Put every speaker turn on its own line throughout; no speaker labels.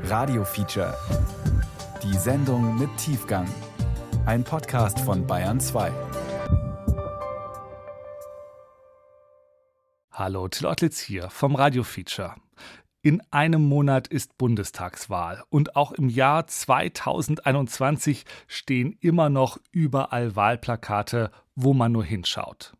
Radio Feature. Die Sendung mit Tiefgang. Ein Podcast von Bayern 2.
Hallo, Till Ottlitz hier vom Radio Feature. In einem Monat ist Bundestagswahl und auch im Jahr 2021 stehen immer noch überall Wahlplakate, wo man nur hinschaut.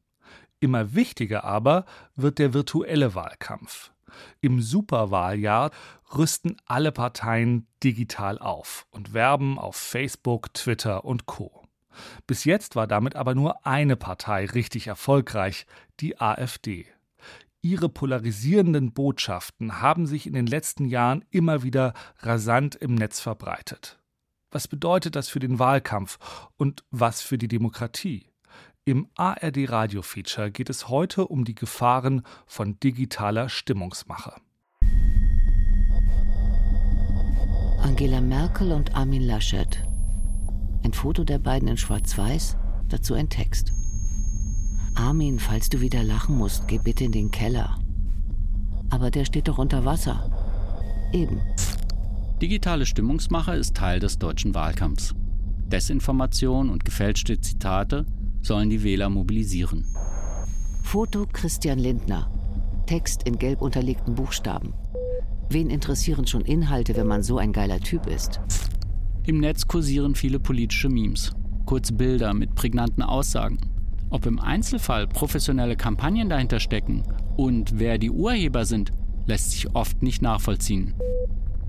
Immer wichtiger aber wird der virtuelle Wahlkampf. Im Superwahljahr rüsten alle Parteien digital auf und werben auf Facebook, Twitter und Co. Bis jetzt war damit aber nur eine Partei richtig erfolgreich, die AfD. Ihre polarisierenden Botschaften haben sich in den letzten Jahren immer wieder rasant im Netz verbreitet. Was bedeutet das für den Wahlkampf und was für die Demokratie? Im ARD Radio Feature geht es heute um die Gefahren von digitaler Stimmungsmache.
Angela Merkel und Armin Laschet. Ein Foto der beiden in Schwarz-Weiß, dazu ein Text. Armin, falls du wieder lachen musst, geh bitte in den Keller. Aber der steht doch unter Wasser. Eben.
Digitale Stimmungsmache ist Teil des deutschen Wahlkampfs. Desinformation und gefälschte Zitate sollen die Wähler mobilisieren.
Foto Christian Lindner. Text in gelb unterlegten Buchstaben. Wen interessieren schon Inhalte, wenn man so ein geiler Typ ist?
Im Netz kursieren viele politische Memes, kurze Bilder mit prägnanten Aussagen. Ob im Einzelfall professionelle Kampagnen dahinter stecken und wer die Urheber sind, lässt sich oft nicht nachvollziehen.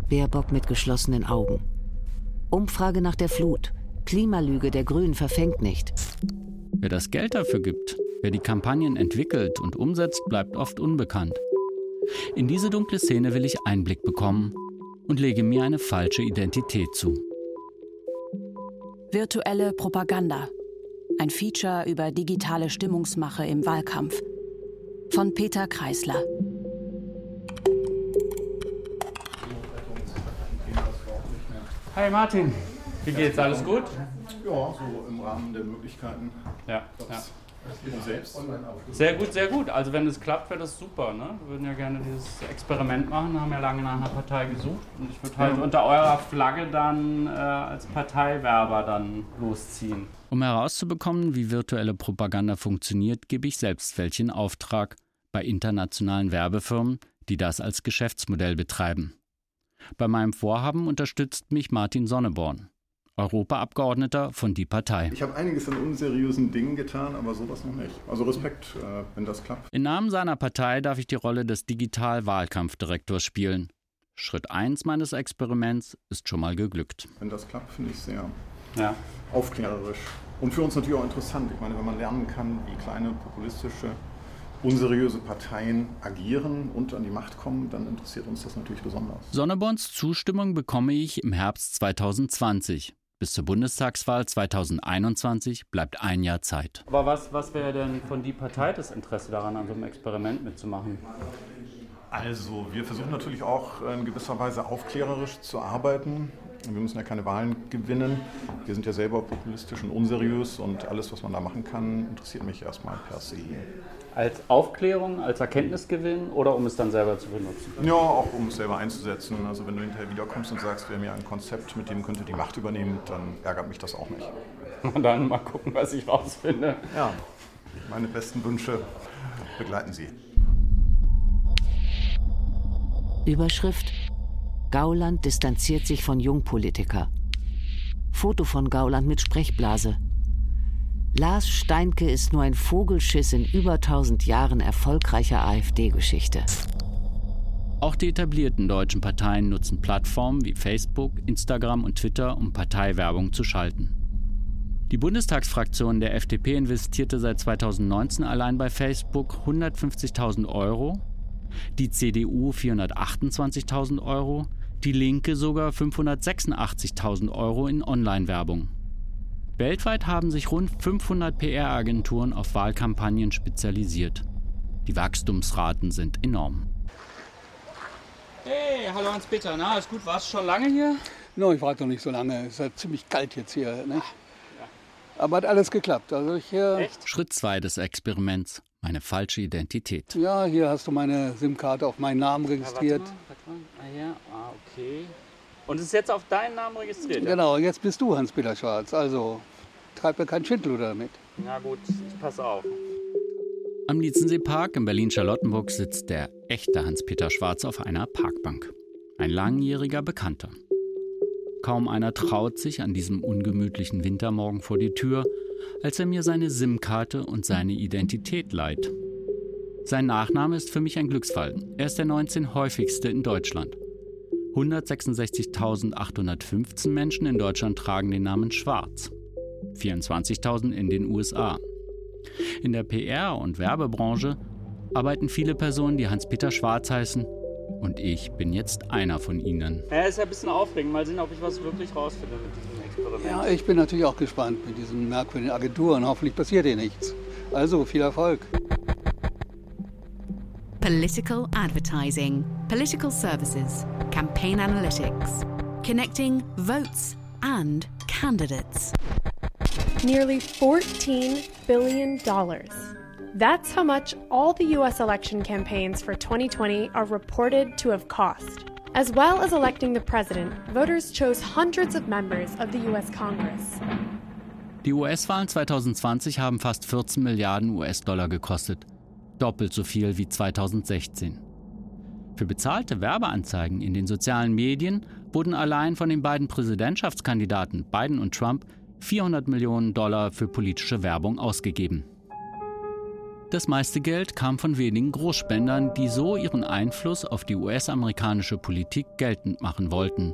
Baerbock mit geschlossenen Augen. Umfrage nach der Flut. Klimalüge der Grünen verfängt nicht.
Wer das Geld dafür gibt, wer die Kampagnen entwickelt und umsetzt, bleibt oft unbekannt. In diese dunkle Szene will ich Einblick bekommen und lege mir eine falsche Identität zu.
Virtuelle Propaganda. Ein Feature über digitale Stimmungsmache im Wahlkampf. Von Peter Kreisler.
Hi Martin, wie geht's? Alles gut?
Ja, so im Rahmen der Möglichkeiten.
Ja. ja.
Selbst.
Sehr gut, sehr gut. Also wenn es klappt, wäre das super. Ne? Wir würden ja gerne dieses Experiment machen, haben ja lange nach einer Partei gesucht. Und ich würde halt unter eurer Flagge dann äh, als Parteiwerber dann losziehen.
Um herauszubekommen, wie virtuelle Propaganda funktioniert, gebe ich selbst welchen Auftrag bei internationalen Werbefirmen, die das als Geschäftsmodell betreiben. Bei meinem Vorhaben unterstützt mich Martin Sonneborn. Europaabgeordneter von Die Partei.
Ich habe einiges an unseriösen Dingen getan, aber sowas noch nicht. Also Respekt, äh, wenn das klappt.
Im Namen seiner Partei darf ich die Rolle des Digital-Wahlkampfdirektors spielen. Schritt 1 meines Experiments ist schon mal geglückt.
Wenn das klappt, finde ich sehr
ja.
aufklärerisch. Und für uns natürlich auch interessant. Ich meine, wenn man lernen kann, wie kleine populistische unseriöse Parteien agieren und an die Macht kommen, dann interessiert uns das natürlich besonders.
Sonneborns Zustimmung bekomme ich im Herbst 2020. Bis zur Bundestagswahl 2021 bleibt ein Jahr Zeit.
Aber was, was wäre denn von die Partei das Interesse daran, an so einem Experiment mitzumachen?
Also, wir versuchen natürlich auch in gewisser Weise aufklärerisch zu arbeiten. Wir müssen ja keine Wahlen gewinnen. Wir sind ja selber populistisch und unseriös und alles, was man da machen kann, interessiert mich erstmal per se.
Als Aufklärung, als Erkenntnisgewinn oder um es dann selber zu benutzen?
Ja, auch um es selber einzusetzen. Also wenn du hinterher wiederkommst und sagst, wir haben ja ein Konzept, mit dem könnte die Macht übernehmen, dann ärgert mich das auch nicht.
Und dann mal gucken, was ich rausfinde.
Ja, meine besten Wünsche begleiten Sie.
Überschrift Gauland distanziert sich von Jungpolitiker. Foto von Gauland mit Sprechblase. Lars Steinke ist nur ein Vogelschiss in über 1000 Jahren erfolgreicher AfD-Geschichte.
Auch die etablierten deutschen Parteien nutzen Plattformen wie Facebook, Instagram und Twitter, um Parteiwerbung zu schalten. Die Bundestagsfraktion der FDP investierte seit 2019 allein bei Facebook 150.000 Euro, die CDU 428.000 Euro, die Linke sogar 586.000 Euro in Online-Werbung. Weltweit haben sich rund 500 PR-Agenturen auf Wahlkampagnen spezialisiert. Die Wachstumsraten sind enorm.
Hey, hallo Hans-Peter, na, ist gut, warst du schon lange hier?
No, ich war noch nicht so lange. Es ist ja ziemlich kalt jetzt hier. Ne? Aber hat alles geklappt. Also ich, äh,
Schritt 2 des Experiments. Meine falsche Identität.
Ja, hier hast du meine SIM-Karte auf meinen Namen registriert.
Ja, warte mal, warte mal. Ah ja, ah, okay. Und es ist jetzt auf deinen Namen registriert?
Genau, jetzt bist du Hans-Peter Schwarz. Also treib mir kein Schindluder damit.
Na gut, ich passe auf.
Am Lietzenseepark in Berlin-Charlottenburg sitzt der echte Hans-Peter Schwarz auf einer Parkbank. Ein langjähriger Bekannter. Kaum einer traut sich an diesem ungemütlichen Wintermorgen vor die Tür, als er mir seine SIM-Karte und seine Identität leiht. Sein Nachname ist für mich ein Glücksfall. Er ist der 19 häufigste in Deutschland. 166.815 Menschen in Deutschland tragen den Namen Schwarz. 24.000 in den USA. In der PR- und Werbebranche arbeiten viele Personen, die Hans-Peter Schwarz heißen. Und ich bin jetzt einer von ihnen.
Ja, ist ja ein bisschen aufregend. Mal sehen, ob ich was wirklich rausfinde mit diesem Experiment.
Ja, ich bin natürlich auch gespannt mit diesen merkwürdigen Agenturen. Hoffentlich passiert hier nichts. Also viel Erfolg.
Political advertising, political services, campaign analytics, connecting votes and candidates.
Nearly $14 billion. That's how much all the U.S. election campaigns for 2020 are reported to have cost. As well as electing the president, voters chose hundreds of members of the U.S. Congress.
Die US-Wahlen 2020 haben fast 14 Milliarden US-Dollar gekostet. Doppelt so viel wie 2016. Für bezahlte Werbeanzeigen in den sozialen Medien wurden allein von den beiden Präsidentschaftskandidaten Biden und Trump 400 Millionen Dollar für politische Werbung ausgegeben. Das meiste Geld kam von wenigen Großspendern, die so ihren Einfluss auf die US-amerikanische Politik geltend machen wollten,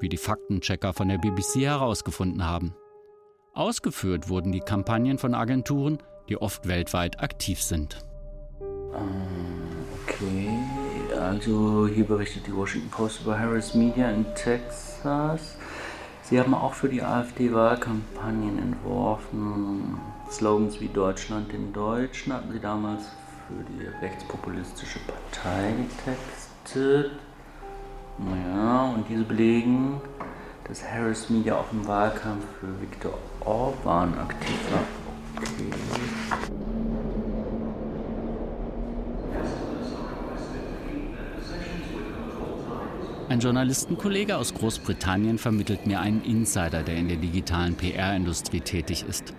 wie die Faktenchecker von der BBC herausgefunden haben. Ausgeführt wurden die Kampagnen von Agenturen, die oft weltweit aktiv sind.
Okay, also hier berichtet die Washington Post über Harris Media in Texas. Sie haben auch für die AfD Wahlkampagnen entworfen. Slogans wie Deutschland in Deutschen hatten Sie damals für die rechtspopulistische Partei getextet. Naja, und diese belegen, dass Harris Media auch im Wahlkampf für Viktor Orban aktiv war. Okay.
Ein Journalistenkollege aus Großbritannien vermittelt mir einen Insider, der in der digitalen PR-Industrie tätig ist.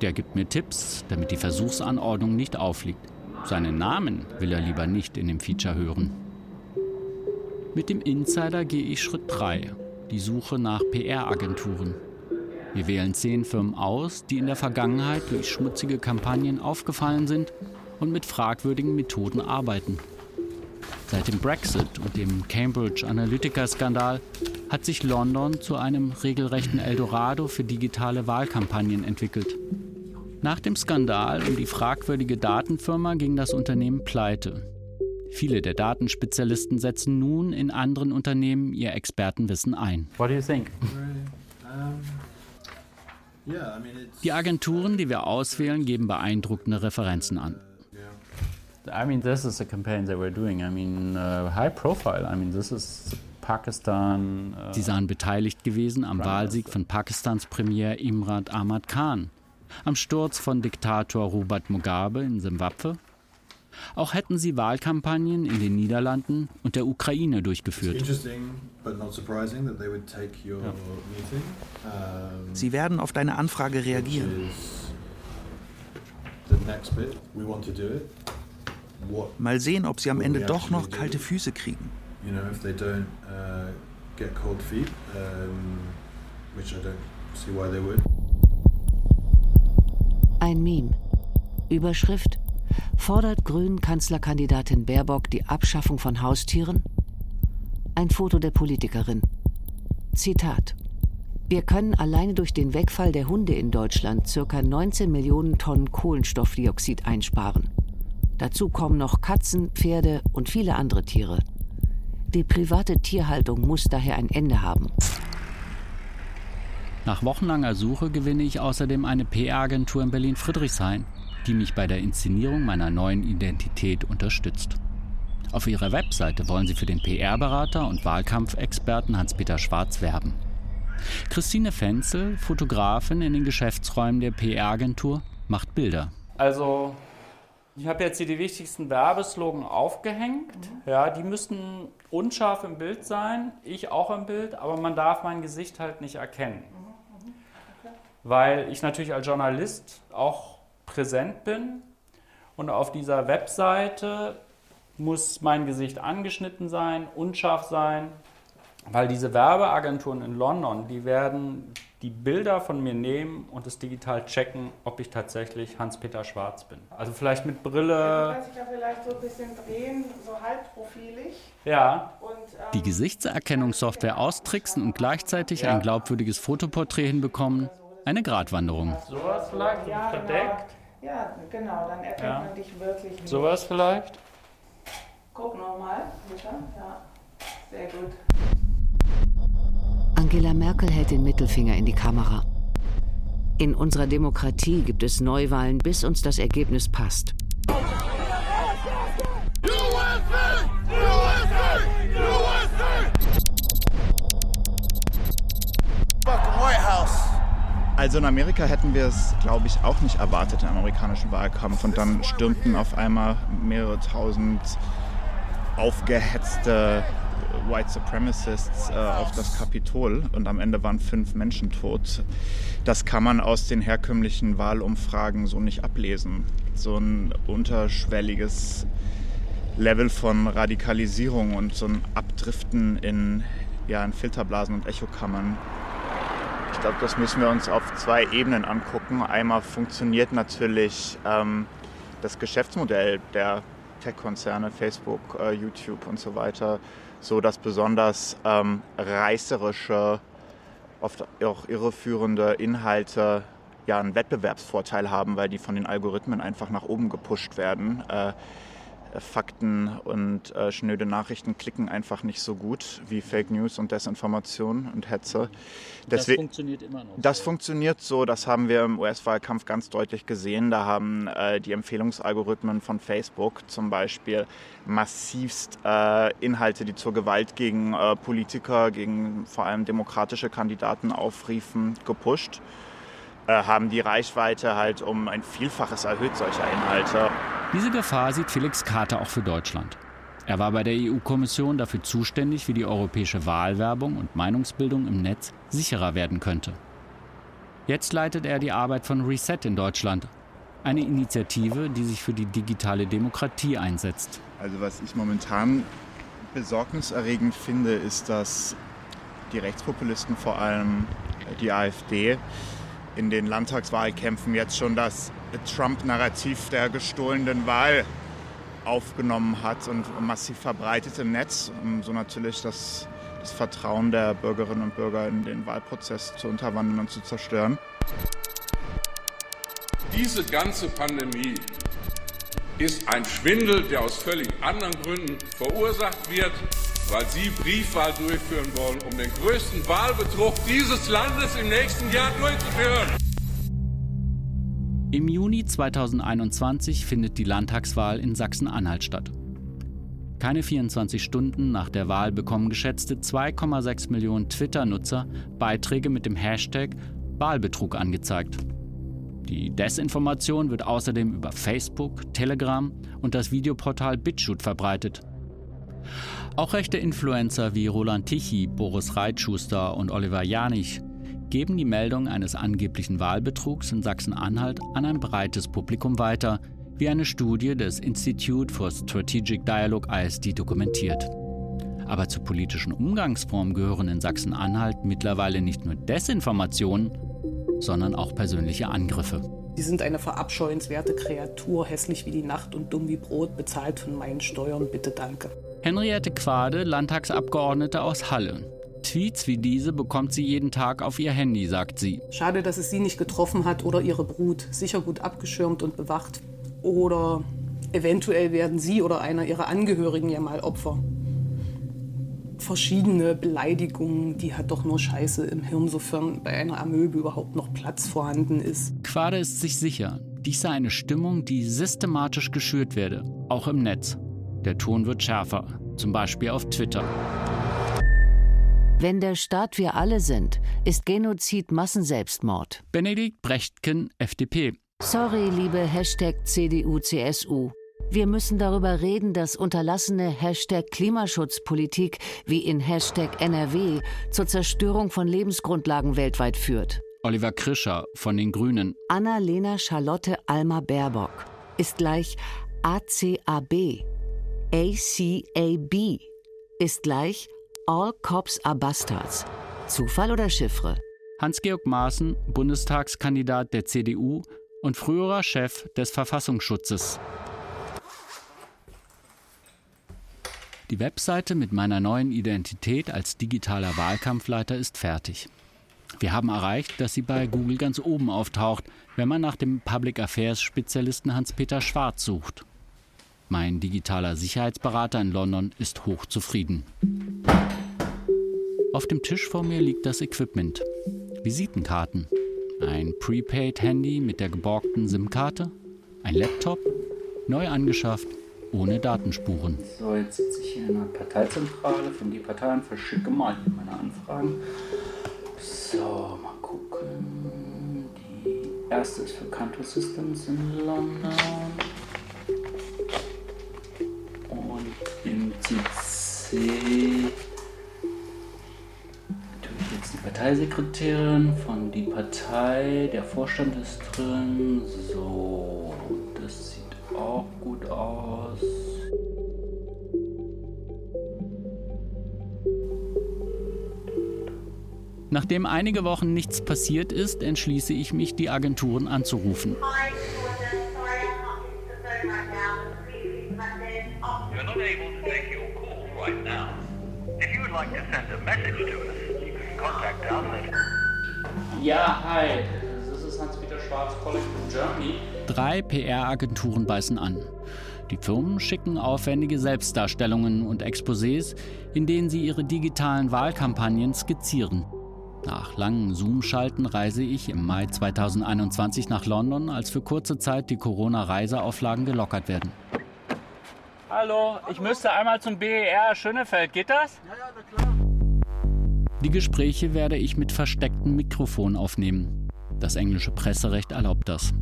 Der gibt mir Tipps, damit die Versuchsanordnung nicht auffliegt. Seinen Namen will er lieber nicht in dem Feature hören. Mit dem Insider gehe ich Schritt 3, die Suche nach PR-Agenturen. Wir wählen zehn Firmen aus, die in der Vergangenheit durch schmutzige Kampagnen aufgefallen sind und mit fragwürdigen Methoden arbeiten. Seit dem Brexit und dem Cambridge Analytica-Skandal hat sich London zu einem regelrechten Eldorado für digitale Wahlkampagnen entwickelt. Nach dem Skandal um die fragwürdige Datenfirma ging das Unternehmen pleite. Viele der Datenspezialisten setzen nun in anderen Unternehmen ihr Expertenwissen ein.
What do you think?
Die Agenturen, die wir auswählen, geben beeindruckende Referenzen an.
I mean, this is a campaign that we're doing. I mean, uh, high profile. I mean, this is Pakistan. Uh,
Sie sahen beteiligt gewesen am Wahlsieg von Pakistans Premier Imran Ahmad Khan, am Sturz von Diktator Robert Mugabe in Simbabwe. Auch hätten sie Wahlkampagnen in den Niederlanden und der Ukraine durchgeführt.
Sie werden auf deine Anfrage reagieren. Mal sehen, ob sie am Ende doch noch kalte Füße kriegen.
Ein Meme. Überschrift Fordert Grünen Kanzlerkandidatin Baerbock die Abschaffung von Haustieren? Ein Foto der Politikerin. Zitat wir können alleine durch den Wegfall der Hunde in Deutschland ca. 19 Millionen Tonnen Kohlenstoffdioxid einsparen. Dazu kommen noch Katzen, Pferde und viele andere Tiere. Die private Tierhaltung muss daher ein Ende haben.
Nach wochenlanger Suche gewinne ich außerdem eine PR-Agentur in Berlin-Friedrichshain, die mich bei der Inszenierung meiner neuen Identität unterstützt. Auf ihrer Webseite wollen sie für den PR-Berater und Wahlkampfexperten Hans-Peter Schwarz werben. Christine Fenzel, Fotografin in den Geschäftsräumen der PR-Agentur, macht Bilder.
Also, ich habe jetzt hier die wichtigsten Werbeslogan aufgehängt. Ja, die müssen unscharf im Bild sein, ich auch im Bild, aber man darf mein Gesicht halt nicht erkennen. Weil ich natürlich als Journalist auch präsent bin und auf dieser Webseite muss mein Gesicht angeschnitten sein, unscharf sein, weil diese Werbeagenturen in London, die werden die Bilder von mir nehmen und es digital checken, ob ich tatsächlich Hans-Peter Schwarz bin. Also vielleicht mit Brille.
Ja, du kannst dich ja vielleicht so ein bisschen drehen, so halbprofilig.
Ja.
Und, ähm,
Die Gesichtserkennungssoftware austricksen und gleichzeitig
Ja.
ein glaubwürdiges Fotoporträt hinbekommen, eine Gratwanderung.
Sowas vielleicht
ja,
verdeckt.
Genau. Ja, genau, dann erkennt
Ja.
man dich wirklich nicht.
Sowas vielleicht.
Guck nochmal, bitte. Ja, sehr gut.
Angela Merkel hält den Mittelfinger in die Kamera. In unserer Demokratie gibt es Neuwahlen, bis uns das Ergebnis passt.
Also in Amerika hätten wir es, glaube ich, auch nicht erwartet im amerikanischen Wahlkampf. Und dann stürmten auf einmal mehrere tausend aufgehetzte White Supremacists äh, auf das Kapitol und am Ende waren fünf Menschen tot. Das kann man aus den herkömmlichen Wahlumfragen so nicht ablesen. So ein unterschwelliges Level von Radikalisierung und so ein Abdriften in, ja, in Filterblasen und Echokammern. Ich glaube, das müssen wir uns auf zwei Ebenen angucken. Einmal funktioniert natürlich ähm, das Geschäftsmodell der Tech-Konzerne, Facebook, äh, YouTube und so weiter, so dass besonders ähm, reißerische, oft auch irreführende Inhalte ja einen Wettbewerbsvorteil haben, weil die von den Algorithmen einfach nach oben gepusht werden. Äh, Fakten und äh, schnöde Nachrichten klicken einfach nicht so gut wie Fake News und Desinformation und Hetze.
Das
Deswegen-
funktioniert immer noch.
das funktioniert so, das haben wir im US-Wahlkampf ganz deutlich gesehen. Da haben äh, die Empfehlungsalgorithmen von Facebook zum Beispiel massivst äh, Inhalte, die zur Gewalt gegen äh, Politiker, gegen vor allem demokratische Kandidaten aufriefen, gepusht. Äh, haben die Reichweite halt um ein Vielfaches erhöht solcher Inhalte.
Diese Gefahr sieht Felix Kater auch für Deutschland. Er war bei der EU-Kommission dafür zuständig, wie die europäische Wahlwerbung und Meinungsbildung im Netz sicherer werden könnte. Jetzt leitet er die Arbeit von Reset in Deutschland, eine Initiative, die sich für die digitale Demokratie einsetzt.
Also was ich momentan besorgniserregend finde, ist, dass die Rechtspopulisten, vor allem die AfD, in den Landtagswahlkämpfen jetzt schon das Trump-Narrativ der gestohlenen Wahl aufgenommen hat und massiv verbreitet im Netz, um so natürlich das, das Vertrauen der Bürgerinnen und Bürger in den Wahlprozess zu unterwandern und zu zerstören.
Diese ganze Pandemie ist ein Schwindel, der aus völlig anderen Gründen verursacht wird, weil Sie Briefwahl durchführen wollen, um den größten Wahlbetrug dieses Landes im nächsten Jahr durchzuführen.
Im Juni 2021 findet die Landtagswahl in Sachsen-Anhalt statt. Keine 24 Stunden nach der Wahl bekommen geschätzte 2,6 Millionen Twitter-Nutzer Beiträge mit dem Hashtag Wahlbetrug angezeigt. Die Desinformation wird außerdem über Facebook, Telegram und das Videoportal BitChute verbreitet. Auch rechte Influencer wie Roland Tichy, Boris Reitschuster und Oliver Janich geben die Meldung eines angeblichen Wahlbetrugs in Sachsen-Anhalt an ein breites Publikum weiter, wie eine Studie des Institute for Strategic Dialogue ISD dokumentiert. Aber zur politischen Umgangsform gehören in Sachsen-Anhalt mittlerweile nicht nur Desinformationen, sondern auch persönliche Angriffe.
Sie sind eine verabscheuenswerte Kreatur, hässlich wie die Nacht und dumm wie Brot, bezahlt von meinen Steuern, bitte danke.
Henriette Quade, Landtagsabgeordnete aus Halle. Tweets wie diese bekommt sie jeden Tag auf ihr Handy, sagt sie.
Schade, dass es sie nicht getroffen hat oder ihre Brut. Sicher gut abgeschirmt und bewacht. Oder eventuell werden sie oder einer ihrer Angehörigen ja mal Opfer. Verschiedene Beleidigungen, die hat doch nur Scheiße im Hirn, sofern bei einer Amöbe überhaupt noch Platz vorhanden ist.
Quade ist sich sicher, dies sei eine Stimmung, die systematisch geschürt werde, auch im Netz. Der Ton wird schärfer, zum Beispiel auf Twitter.
Wenn der Staat wir alle sind, ist Genozid Massenselbstmord.
Benedikt Brechtken, FDP.
Sorry, liebe Hashtag CDU, CSU. Wir müssen darüber reden, dass unterlassene Hashtag Klimaschutzpolitik wie in Hashtag NRW zur Zerstörung von Lebensgrundlagen weltweit führt.
Oliver Krischer von den Grünen.
Anna-Lena Charlotte Alma Baerbock ist gleich ACAB. ACAB ist gleich All Cops are Bastards. Zufall oder Chiffre?
Hans-Georg Maaßen, Bundestagskandidat der CDU und früherer Chef des Verfassungsschutzes. Die Webseite mit meiner neuen Identität als digitaler Wahlkampfleiter ist fertig. Wir haben erreicht, dass sie bei Google ganz oben auftaucht, wenn man nach dem Public Affairs Spezialisten Hans-Peter Schwarz sucht. Mein digitaler Sicherheitsberater in London ist hochzufrieden. Auf dem Tisch vor mir liegt das Equipment. Visitenkarten, ein Prepaid-Handy mit der geborgten SIM-Karte, ein Laptop, neu angeschafft, ohne Datenspuren.
So, jetzt sitze ich hier in der Parteizentrale von die Parteien, verschicke mal hier meine Anfragen. So, mal gucken. Die erste ist für Canto Systems in London. CC natürlich jetzt die Parteisekretärin von die Partei. Der Vorstand ist drin. So, das sieht auch gut aus.
Nachdem einige Wochen nichts passiert ist, entschließe ich mich, die Agenturen anzurufen.
You're
Ja, hi. Das ist Hans-Peter Schwarz, calling from Germany.
Drei PR-Agenturen beißen an. Die Firmen schicken aufwendige Selbstdarstellungen und Exposés, in denen sie ihre digitalen Wahlkampagnen skizzieren. Nach langen Zoom-Schalten reise ich im Mai 2021 nach London, als für kurze Zeit die Corona-Reiseauflagen gelockert werden.
Hallo, ich müsste einmal zum BER Schönefeld. Geht das?
Die Gespräche werde ich mit verstecktem Mikrofon aufnehmen. Das englische Presserecht erlaubt das.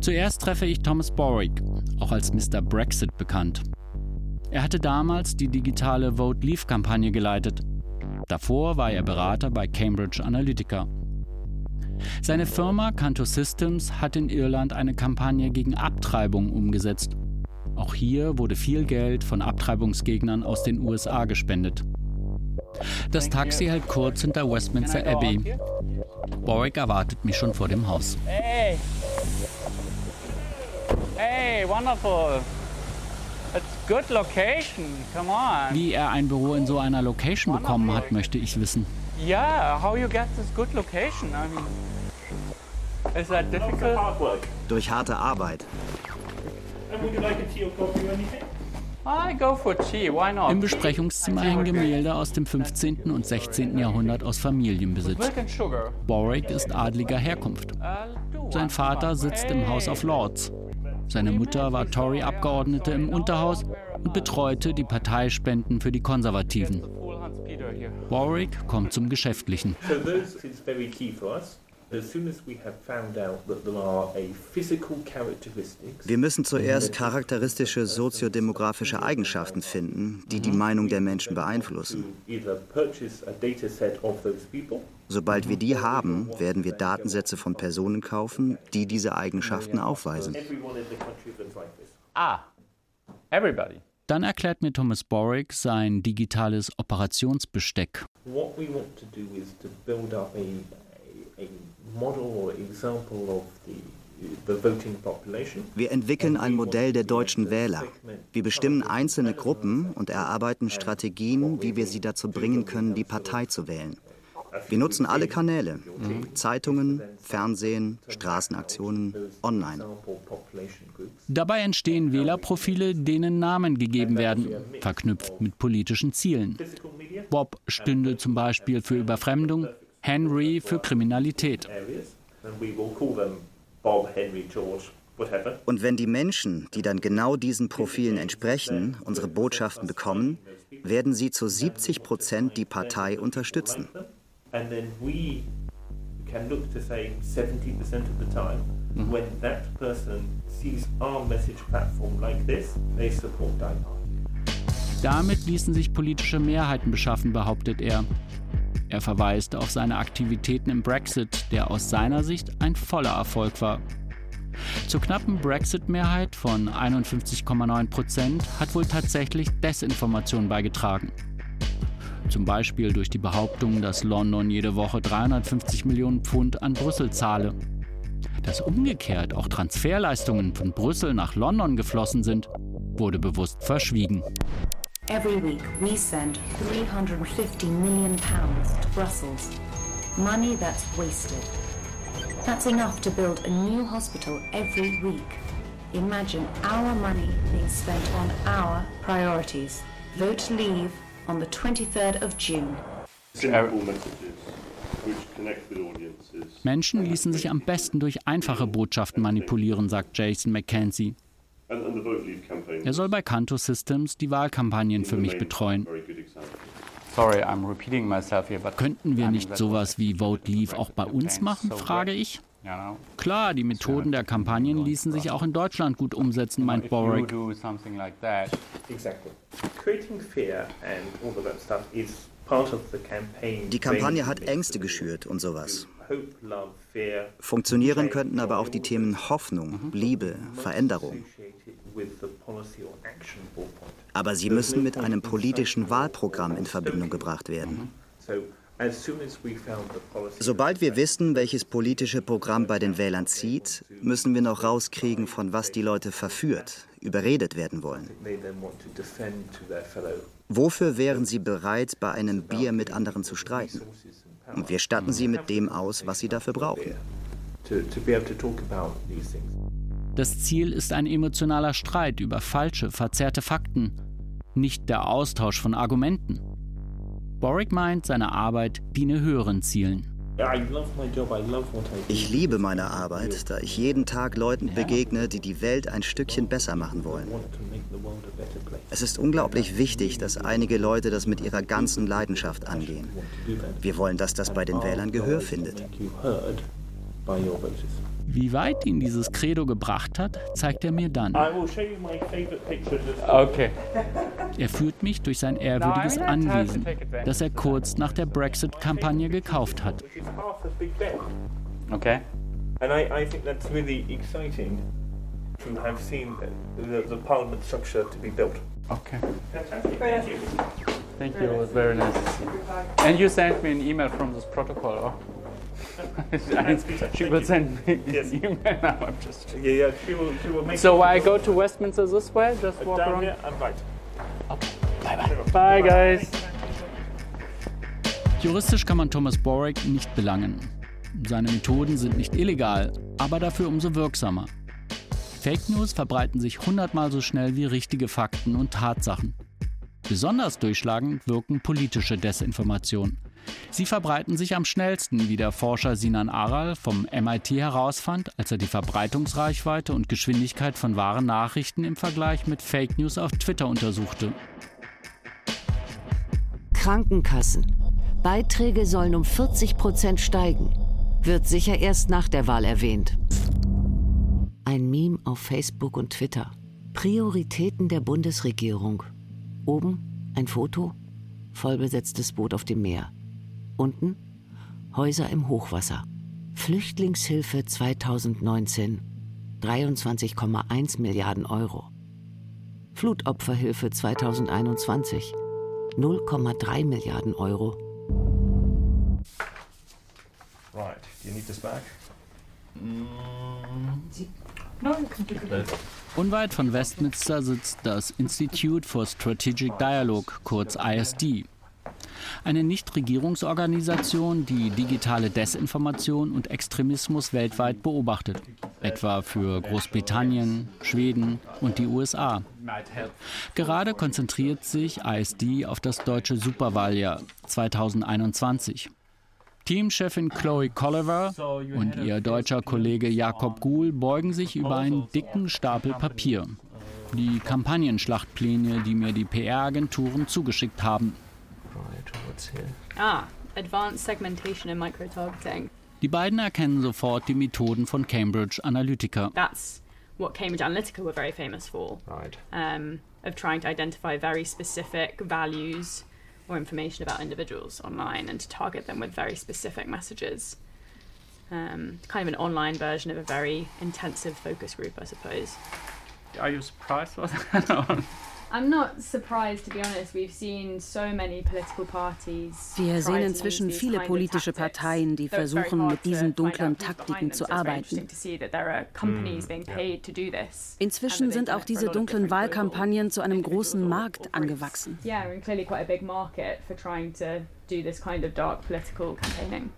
Zuerst treffe ich Thomas Borwick, auch als Mr. Brexit bekannt. Er hatte damals die digitale Vote Leave-Kampagne geleitet. Davor war er Berater bei Cambridge Analytica. Seine Firma Canto Systems hat in Irland eine Kampagne gegen Abtreibung umgesetzt. Auch hier wurde viel Geld von Abtreibungsgegnern aus den USA gespendet. Das Taxi hält kurz hinter Westminster Abbey. Borwick erwartet mich schon vor dem Haus.
Hey. Hey, wonderful. It's good location. Come on.
Wie er ein Büro in so einer Location bekommen hat, möchte ich wissen.
Yeah, how you get this good location? I mean, is that difficult?
Durch harte Arbeit.
I go for tea. Why not?
Im Besprechungszimmer hängen Gemälde aus dem 15. und 16. Jahrhundert aus Familienbesitz. Borwick ist adliger Herkunft. Sein Vater sitzt im House of Lords. Seine Mutter war Tory-Abgeordnete im Unterhaus und betreute die Parteispenden für die Konservativen. Warwick kommt zum Geschäftlichen.
So those is very key for us. As soon as we have found out that there are a physical characteristics,
Wir müssen zuerst charakteristische soziodemografische Eigenschaften finden, die die Meinung der Menschen beeinflussen.
either purchase a data set of those people
Sobald wir die haben, werden wir Datensätze von Personen kaufen, die diese Eigenschaften aufweisen.
Ah, everybody.
Dann erklärt mir Thomas Borwick sein digitales Operationsbesteck.
What we want to do is to build up a, a,
Wir entwickeln ein Modell der deutschen Wähler. Wir bestimmen einzelne Gruppen und erarbeiten Strategien, wie wir sie dazu bringen können, die Partei zu wählen. Wir nutzen alle Kanäle. Zeitungen, Fernsehen, Straßenaktionen, online.
Dabei entstehen Wählerprofile, denen Namen gegeben werden, verknüpft mit politischen Zielen. Bob stünde zum Beispiel für Überfremdung, Henry für Kriminalität.
Und wenn die Menschen, die dann genau diesen Profilen entsprechen, unsere Botschaften bekommen, werden sie zu 70 Prozent die Partei unterstützen.
And then we can look to say 70% of the time,
Mhm.
when that person sees our message platform like this, they support Die Hard.
Damit ließen sich politische Mehrheiten beschaffen, behauptet er. Er verweist auf seine Aktivitäten im Brexit, der aus seiner Sicht ein voller Erfolg war. Zur knappen Brexit-Mehrheit von 51,9 Prozent hat wohl tatsächlich Desinformation beigetragen. Zum Beispiel durch die Behauptung, dass London jede Woche 350 Millionen Pfund an Brüssel zahle. Dass umgekehrt auch Transferleistungen von Brüssel nach London geflossen sind, wurde bewusst verschwiegen.
Every week, we send 350 million pounds to Brussels. Money that's wasted. That's enough to build a new hospital every week. Imagine our money being spent on our priorities. Vote Leave on the 23rd of June.
Menschen ließen sich am besten durch einfache Botschaften manipulieren, sagt Jason McKenzie. Er soll bei Canto Systems die Wahlkampagnen für mich betreuen.
Sorry, I'm repeating myself here, but
Könnten wir nicht sowas wie Vote Leave auch bei uns machen, frage ich. Klar, die Methoden der Kampagnen ließen sich auch in Deutschland gut umsetzen, meint Boric.
do something like that,
Exactly. Creating fear and all of that stuff is part of the campaign.
Die Kampagne hat Ängste geschürt und sowas. Funktionieren könnten aber auch die Themen Hoffnung, Liebe, Veränderung. Aber sie müssen mit einem politischen Wahlprogramm in Verbindung gebracht werden.
Policy
Sobald wir wissen, welches politische Programm bei den Wählern zieht, müssen wir noch rauskriegen, von was die Leute verführt, überredet werden wollen. Wofür wären sie bereit, bei einem Bier mit anderen zu streiten? Und wir statten sie mit dem aus, was sie dafür brauchen.
Das Ziel ist ein emotionaler Streit über falsche, verzerrte Fakten, nicht der Austausch von Argumenten. Boric meint, seine Arbeit diene höheren Zielen.
Ich liebe meine Arbeit, da ich jeden Tag Leuten begegne, die die Welt ein Stückchen besser machen wollen. Es ist unglaublich wichtig, dass einige Leute das mit ihrer ganzen Leidenschaft angehen. Wir wollen, dass das bei den Wählern Gehör findet.
Wie weit ihn dieses Credo gebracht hat, zeigt er mir dann.
I will show you my favorite picture. That
Okay.
Er führt mich durch sein ehrwürdiges Anwesen, das er kurz nach der Brexit-Kampagne gekauft hat.
okay.
And I, I think that's really exciting to have seen the, the, parliament structure to be built.
Okay.
Fantastic. Thank you.
Thank you. It was very nice. And you sent me an email from this protocol. Oh. She will send me
Yes.
email now. I'm just.
Yeah, yeah. She will, she will make
So I go to Westminster this way. Just walk
down
around.
here and right.
Bye bye. Bye guys.
Juristisch kann man Thomas Boric nicht belangen. Seine Methoden sind nicht illegal, aber dafür umso wirksamer. Fake News verbreiten sich hundertmal so schnell wie richtige Fakten und Tatsachen. Besonders durchschlagend wirken politische Desinformationen. Sie verbreiten sich am schnellsten, wie der Forscher Sinan Aral vom MIT herausfand, als er die Verbreitungsreichweite und Geschwindigkeit von wahren Nachrichten im Vergleich mit Fake News auf Twitter untersuchte.
Krankenkassen. Beiträge sollen um 40 Prozent steigen. Wird sicher erst nach der Wahl erwähnt. Ein Meme auf Facebook und Twitter. Prioritäten der Bundesregierung. Oben ein Foto, vollbesetztes Boot auf dem Meer. Unten Häuser im Hochwasser. Flüchtlingshilfe 2019 23,1 Milliarden Euro. Flutopferhilfe 2021 0,3 Milliarden Euro.
Right. Do you need this back?
It.
Unweit von Westminster sitzt das Institute for Strategic Dialogue, kurz ISD. Eine Nichtregierungsorganisation, die digitale Desinformation und Extremismus weltweit beobachtet, etwa für Großbritannien, Schweden und die USA. Gerade konzentriert sich ISD auf das deutsche Superwahljahr 2021. Teamchefin Chloe Colliver und ihr deutscher Kollege Jakob Guhl beugen sich über einen dicken Stapel Papier. Die Kampagnenschlachtpläne, die mir die PR-Agenturen zugeschickt haben.
Ah, advanced segmentation and micro-targeting.
Die beiden erkennen sofort die Methoden von Cambridge Analytica.
That's what Cambridge Analytica were very famous for.
Right.
Um, of trying to identify very specific values or information about individuals online and to target them with very specific messages. Um, kind of an online version of a very intensive focus group, I suppose.
Are you surprised by that?
I'm not surprised, to be honest. We've seen so many political parties.
Wir sehen inzwischen viele politische Parteien, die versuchen, mit diesen dunklen Taktiken zu arbeiten. Inzwischen sind auch diese dunklen Wahlkampagnen zu einem großen Markt angewachsen.
Yeah, and clearly quite a big market for trying to do this kind of dark political campaigning.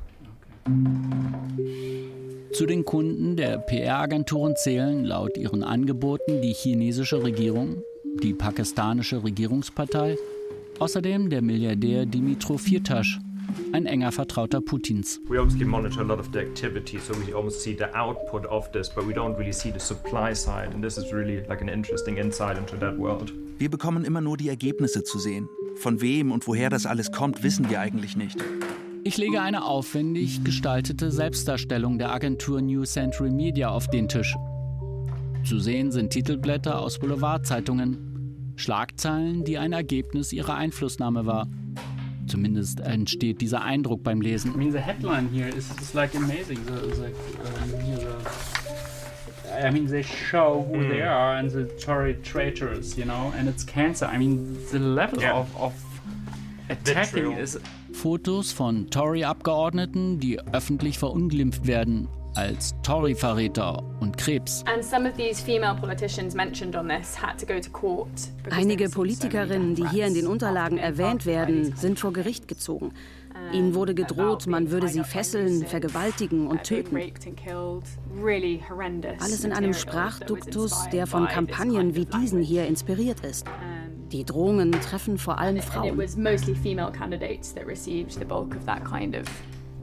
Zu den Kunden der PR-Agenturen zählen laut ihren Angeboten die chinesische Regierung, die pakistanische Regierungspartei, außerdem der Milliardär Dimitro Firtasch, ein enger Vertrauter Putins.
We obviously monitor a lot of the activity, so we almost see the output of this, but we don't really see the supply side. And this is really like an interesting insight into that world.
Wir bekommen immer nur die Ergebnisse zu sehen. Von wem und woher das alles kommt, wissen wir eigentlich nicht.
Ich lege eine aufwendig gestaltete Selbstdarstellung der Agentur New Century Media auf den Tisch. Zu sehen sind Titelblätter aus Boulevardzeitungen, Schlagzeilen, die ein Ergebnis ihrer Einflussnahme war. Zumindest entsteht dieser Eindruck beim Lesen.
I mean, the headline here is, is like amazing. The, the, um, here the, I mean, they show who
Mm.
they are and the Tory traitors, you know, and it's cancer. I mean, the level
Yeah.
of, of attacking is
Fotos von Tory-Abgeordneten, die öffentlich verunglimpft werden als Tory-Verräter und Krebs.
And some of these female politicians mentioned on this had to go to court. because
Einige Politikerinnen, die hier in den Unterlagen erwähnt werden, sind vor Gericht gezogen. Ihnen wurde gedroht, man würde sie fesseln, vergewaltigen und töten.
Really horrendous.
Alles in einem Sprachduktus, der von Kampagnen wie diesen hier inspiriert ist. Die Drohungen treffen vor allem Frauen.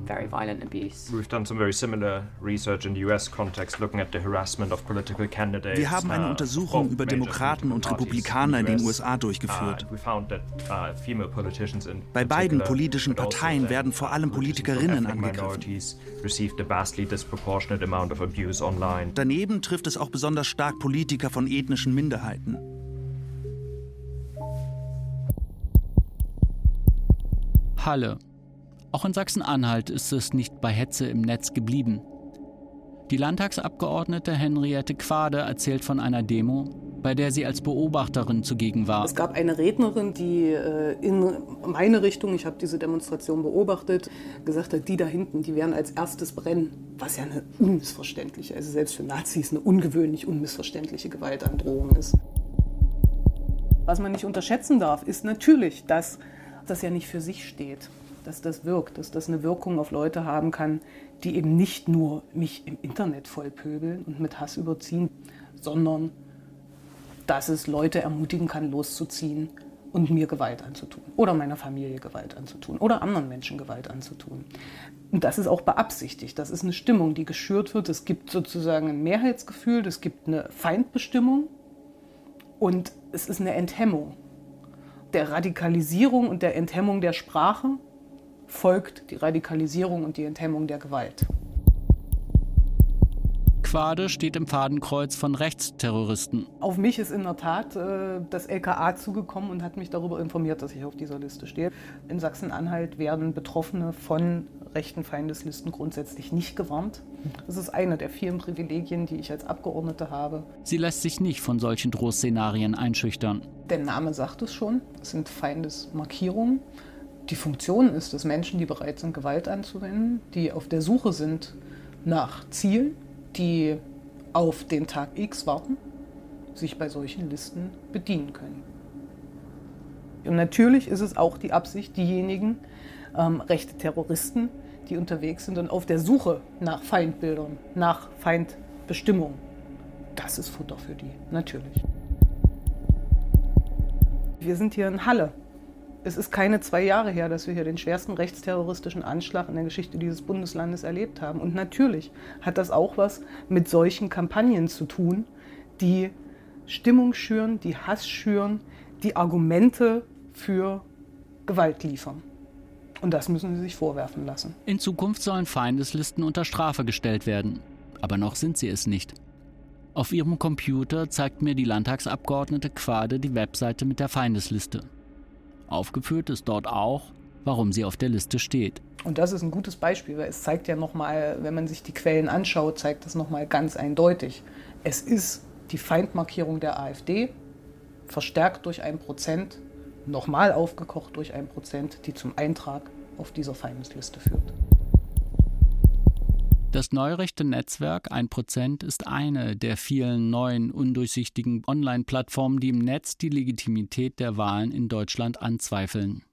Very violent abuse.
We've done some very similar research in the US context looking at the harassment of political candidates.
Wir haben eine
uh,
Untersuchung über Demokraten und Republikaner in den
US.
USA durchgeführt.
Uh, we found that, uh, female politicians in
Bei beiden politischen
also
Parteien werden vor allem Politikerinnen angegriffen.
minorities received a vastly disproportionate amount of abuse online.
Daneben trifft es auch besonders stark Politiker von ethnischen Minderheiten.
Halle. Auch in Sachsen-Anhalt ist es nicht bei Hetze im Netz geblieben. Die Landtagsabgeordnete Henriette Quade erzählt von einer Demo, bei der sie als Beobachterin zugegen war.
Es gab eine Rednerin, die äh, in meine Richtung, ich habe diese Demonstration beobachtet, gesagt hat, die da hinten, die werden als erstes brennen. Was ja eine unmissverständliche, also selbst für Nazis eine ungewöhnlich unmissverständliche Gewaltandrohung ist. Was man nicht unterschätzen darf, ist natürlich, dass das ja nicht für sich steht, dass das wirkt, dass das eine Wirkung auf Leute haben kann, die eben nicht nur mich im Internet vollpöbeln und mit Hass überziehen, sondern dass es Leute ermutigen kann, loszuziehen und mir Gewalt anzutun oder meiner Familie Gewalt anzutun oder anderen Menschen Gewalt anzutun. Und das ist auch beabsichtigt. Das ist eine Stimmung, die geschürt wird. Es gibt sozusagen ein Mehrheitsgefühl, es gibt eine Feindbestimmung und es ist eine Enthemmung. Der Radikalisierung und der Enthemmung der Sprache folgt die Radikalisierung und die Enthemmung der Gewalt.
Quade steht im Fadenkreuz von Rechtsterroristen.
Auf mich ist in der Tat äh, das LKA zugekommen und hat mich darüber informiert, dass ich auf dieser Liste stehe. In Sachsen-Anhalt werden Betroffene von rechten Feindeslisten grundsätzlich nicht gewarnt. Das ist eine der vielen Privilegien, die ich als Abgeordnete habe.
Sie lässt sich nicht von solchen Drohszenarien einschüchtern.
Der Name sagt es schon, es sind Feindesmarkierungen. Die Funktion ist es, Menschen, die bereit sind, Gewalt anzuwenden, die auf der Suche sind nach Zielen, die auf den Tag X warten, sich bei solchen Listen bedienen können. Und natürlich ist es auch die Absicht, diejenigen ähm, rechte Terroristen, die unterwegs sind und auf der Suche nach Feindbildern, nach Feindbestimmung, das ist Futter für die, natürlich. Wir sind hier in Halle. Es ist keine zwei Jahre her, dass wir hier den schwersten rechtsterroristischen Anschlag in der Geschichte dieses Bundeslandes erlebt haben. Und natürlich hat das auch was mit solchen Kampagnen zu tun, die Stimmung schüren, die Hass schüren, die Argumente für Gewalt liefern. Und das müssen sie sich vorwerfen lassen.
In Zukunft sollen Feindeslisten unter Strafe gestellt werden. Aber noch sind sie es nicht. Auf ihrem Computer zeigt mir die Landtagsabgeordnete Quade die Webseite mit der Feindesliste. Aufgeführt ist dort auch, warum sie auf der Liste steht.
Und das ist ein gutes Beispiel, weil es zeigt ja nochmal, wenn man sich die Quellen anschaut, zeigt das nochmal ganz eindeutig. Es ist die Feindmarkierung der AfD, verstärkt durch ein Prozent, nochmal aufgekocht durch ein Prozent, die zum Eintrag auf dieser Feindesliste führt.
Das neurechte Netzwerk 1% ist eine der vielen neuen, undurchsichtigen Online-Plattformen, die im Netz die Legitimität der Wahlen in Deutschland anzweifeln.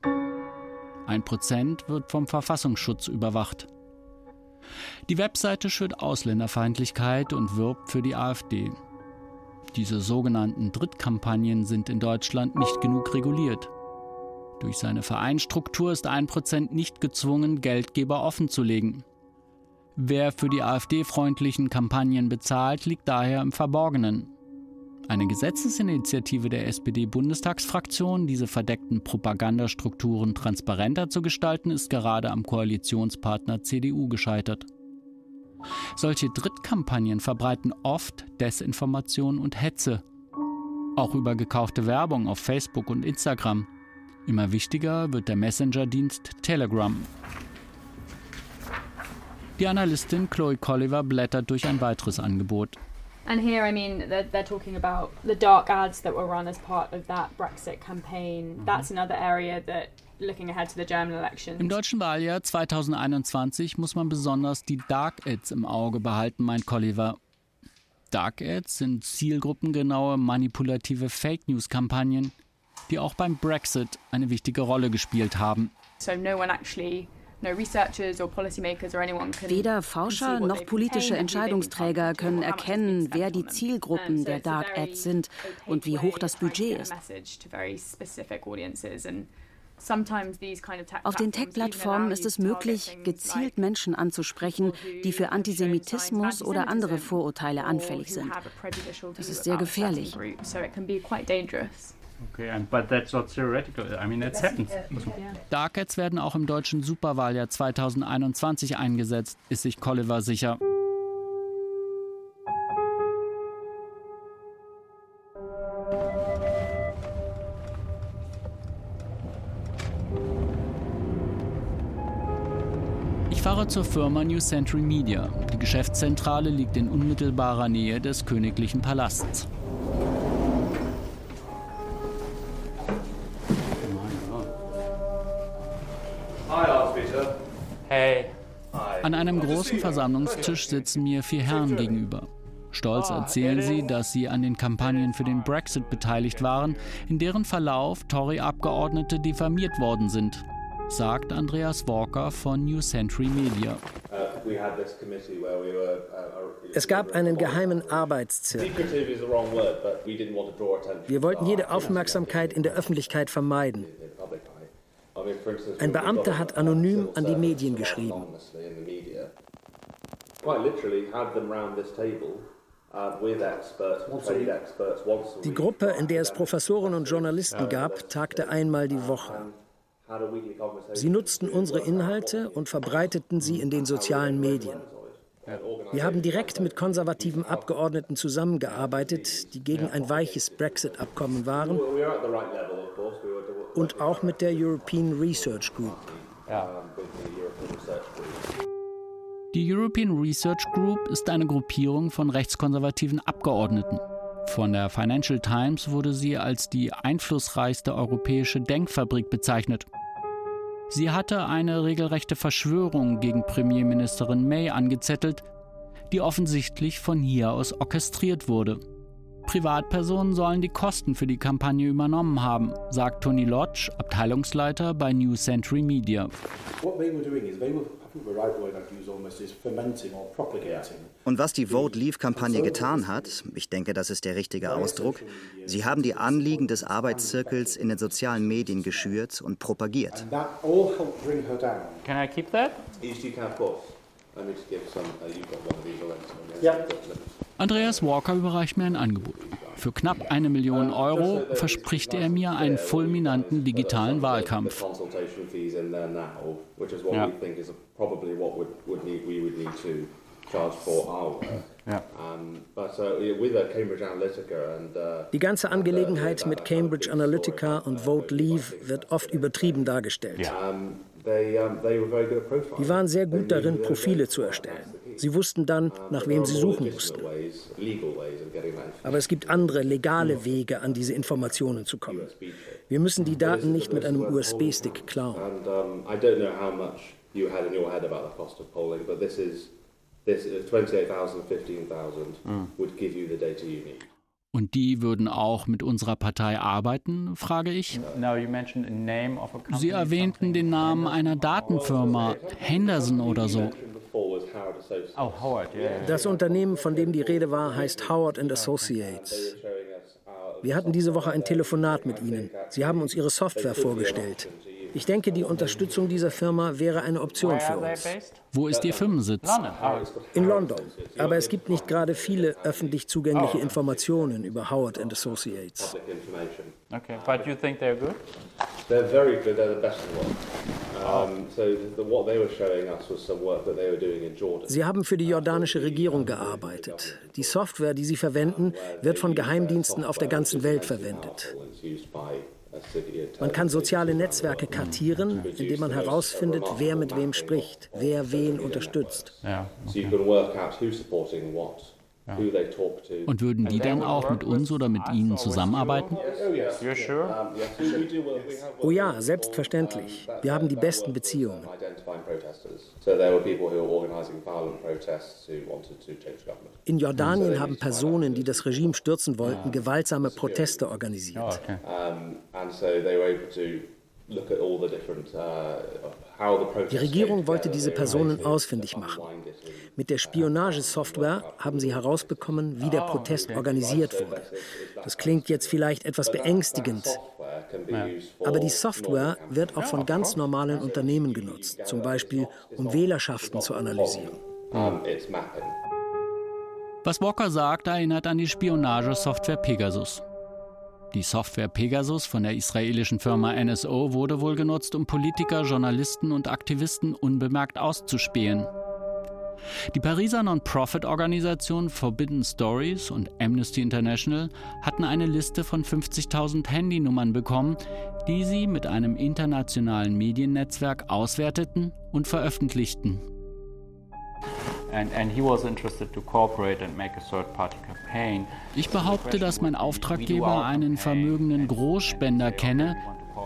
1% wird vom Verfassungsschutz überwacht. Die Webseite schürt Ausländerfeindlichkeit und wirbt für die AfD. Diese sogenannten Drittkampagnen sind in Deutschland nicht genug reguliert. Durch seine Vereinstruktur ist 1% nicht gezwungen, Geldgeber offenzulegen. Wer für die AfD-freundlichen Kampagnen bezahlt, liegt daher im Verborgenen. Eine Gesetzesinitiative der SPD-Bundestagsfraktion, diese verdeckten Propagandastrukturen transparenter zu gestalten, ist gerade am Koalitionspartner CDU gescheitert. Solche Drittkampagnen verbreiten oft Desinformation und Hetze, auch über gekaufte Werbung auf Facebook und Instagram. Immer wichtiger wird der Messenger-Dienst Telegram. Die Analystin Chloe Colliver blättert durch ein weiteres Angebot.
And here, I mean, they're, they're talking about the dark ads that were run as part of that Brexit campaign.
Mhm.
That's another area that, looking ahead to the German elections.
Im deutschen Wahljahr 2021 muss man besonders die Dark Ads im Auge behalten, meint Colliver. Dark Ads sind zielgruppengenaue, manipulative Fake News-Kampagnen, die auch beim Brexit eine wichtige Rolle gespielt haben.
So no one actually,
Weder Forscher noch politische Entscheidungsträger können erkennen, wer die Zielgruppen der Dark Ads sind und wie hoch das Budget ist. Auf den Tech-Plattformen ist es möglich, gezielt Menschen anzusprechen, die für Antisemitismus oder andere Vorurteile anfällig sind. Das ist sehr gefährlich.
Okay, and, but that's not theoretical. I mean, it's happened.
Dark Ads werden auch im deutschen Superwahljahr 2021 eingesetzt, ist sich Colliver sicher. Ich fahre zur Firma New Century Media. Die Geschäftszentrale liegt in unmittelbarer Nähe des königlichen Palasts. Großen Versammlungstisch sitzen mir vier Herren gegenüber. Stolz erzählen sie, dass sie an den Kampagnen für den Brexit beteiligt waren, in deren Verlauf Tory-Abgeordnete diffamiert worden sind, sagt Andreas Walker von New Century Media.
Es gab einen geheimen Arbeitszirkel. Wir wollten jede Aufmerksamkeit in der Öffentlichkeit vermeiden. Ein Beamter hat anonym an die Medien geschrieben. Die Gruppe, in der es Professoren und Journalisten gab, tagte einmal die Woche. Sie nutzten unsere Inhalte und verbreiteten sie in den sozialen Medien. Wir haben direkt mit konservativen Abgeordneten zusammengearbeitet, die gegen ein weiches Brexit-Abkommen waren und auch mit der European Research Group.
Die European Research Group ist eine Gruppierung von rechtskonservativen Abgeordneten. Von der Financial Times wurde sie als die einflussreichste europäische Denkfabrik bezeichnet. Sie hatte eine regelrechte Verschwörung gegen Premierministerin May angezettelt, die offensichtlich von hier aus orchestriert wurde. Privatpersonen sollen die Kosten für die Kampagne übernommen haben, sagt Tony Lodge, Abteilungsleiter bei New Century Media.
Und was die Vote Leave-Kampagne getan hat, ich denke, das ist der richtige Ausdruck, sie haben die Anliegen des Arbeitszirkels in den sozialen Medien geschürt und propagiert.
Can I keep that?
Uh.
Andreas Walker überreicht mir ein Angebot. Für knapp eine Million Euro verspricht er mir einen fulminanten digitalen Wahlkampf.
Ja.
Ja.
Die ganze Angelegenheit mit Cambridge Analytica und Vote Leave wird oft übertrieben dargestellt. Die waren sehr gut darin, Profile zu erstellen. Sie wussten dann, nach wem sie suchen mussten. Aber es gibt andere legale Wege, an diese Informationen zu kommen. Wir müssen die Daten nicht mit einem USB-Stick klauen.
And I don't know how much you had in your head about the cost of polling, but this is this is 28,000, 15,000
Mm.
would give you the data you need.
Und die würden auch mit unserer Partei arbeiten, frage ich. Sie erwähnten den Namen einer Datenfirma, Henderson oder so.
Oh, Howard, yeah.
Das Unternehmen, von dem die Rede war, heißt Howard Associates. Wir hatten diese Woche ein Telefonat mit ihnen. Sie haben uns ihre Software vorgestellt. Ich denke, die Unterstützung dieser Firma wäre eine Option für uns.
Wo ist Ihr Firmensitz?
In London. Aber es gibt nicht gerade viele öffentlich zugängliche Informationen über Howard Associates.
Okay, but you think they're good?
They're very good. They're the best in the world. So the, what they were showing us was some work that they were doing in Jordan.
Sie haben für die jordanische Regierung gearbeitet. Die Software, die sie verwenden, wird von Geheimdiensten auf der ganzen Welt verwendet. Man kann soziale Netzwerke kartieren, indem man herausfindet, wer mit wem spricht, wer wen unterstützt.
Ja.
So
Und würden die dann auch mit uns oder mit Ihnen zusammenarbeiten?
Oh
Oh ja, selbstverständlich. Wir haben die besten Beziehungen. In Jordanien haben Personen, die das Regime stürzen wollten, gewaltsame Proteste organisiert.
Um, and uh,
Die Regierung wollte diese Personen ausfindig machen. Mit der Spionagesoftware haben sie herausbekommen, wie der Protest organisiert wurde. Das klingt jetzt vielleicht etwas beängstigend, aber die Software wird auch von ganz normalen Unternehmen genutzt, zum Beispiel um Wählerschaften zu analysieren.
Was Walker sagt, erinnert an die Spionagesoftware Pegasus. Die Software Pegasus von der israelischen Firma NSO wurde wohl genutzt, um Politiker, Journalisten und Aktivisten unbemerkt auszuspähen. Die Pariser Non-Profit-Organisation Forbidden Stories und Amnesty International hatten eine Liste von 50.000 Handynummern bekommen, die sie mit einem internationalen Mediennetzwerk auswerteten und veröffentlichten. Ich behaupte, dass mein Auftraggeber einen vermögenden Großspender kenne,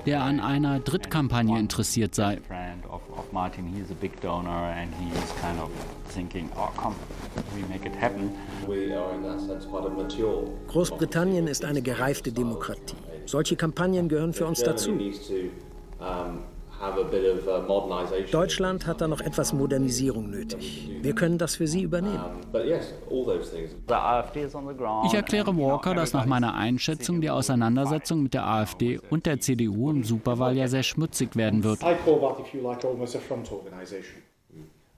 der an einer Drittkampagne interessiert sei.
Friend of, of Martin, he's a big donor and he is kind of thinking, oh, come, we make it happen.
We are in that sense quite a mature.
Großbritannien ist eine gereifte Demokratie. Solche Kampagnen gehören für uns dazu.
Uh.
Deutschland hat da noch etwas Modernisierung nötig. Wir können das für sie übernehmen.
But yes, all those things.
The AfD is on the ground.
Ich erkläre Walker, dass nach meiner Einschätzung die Auseinandersetzung mit der AfD und der CDU im Superwahljahr sehr schmutzig werden wird.
I call that, if you like, almost a front organisation,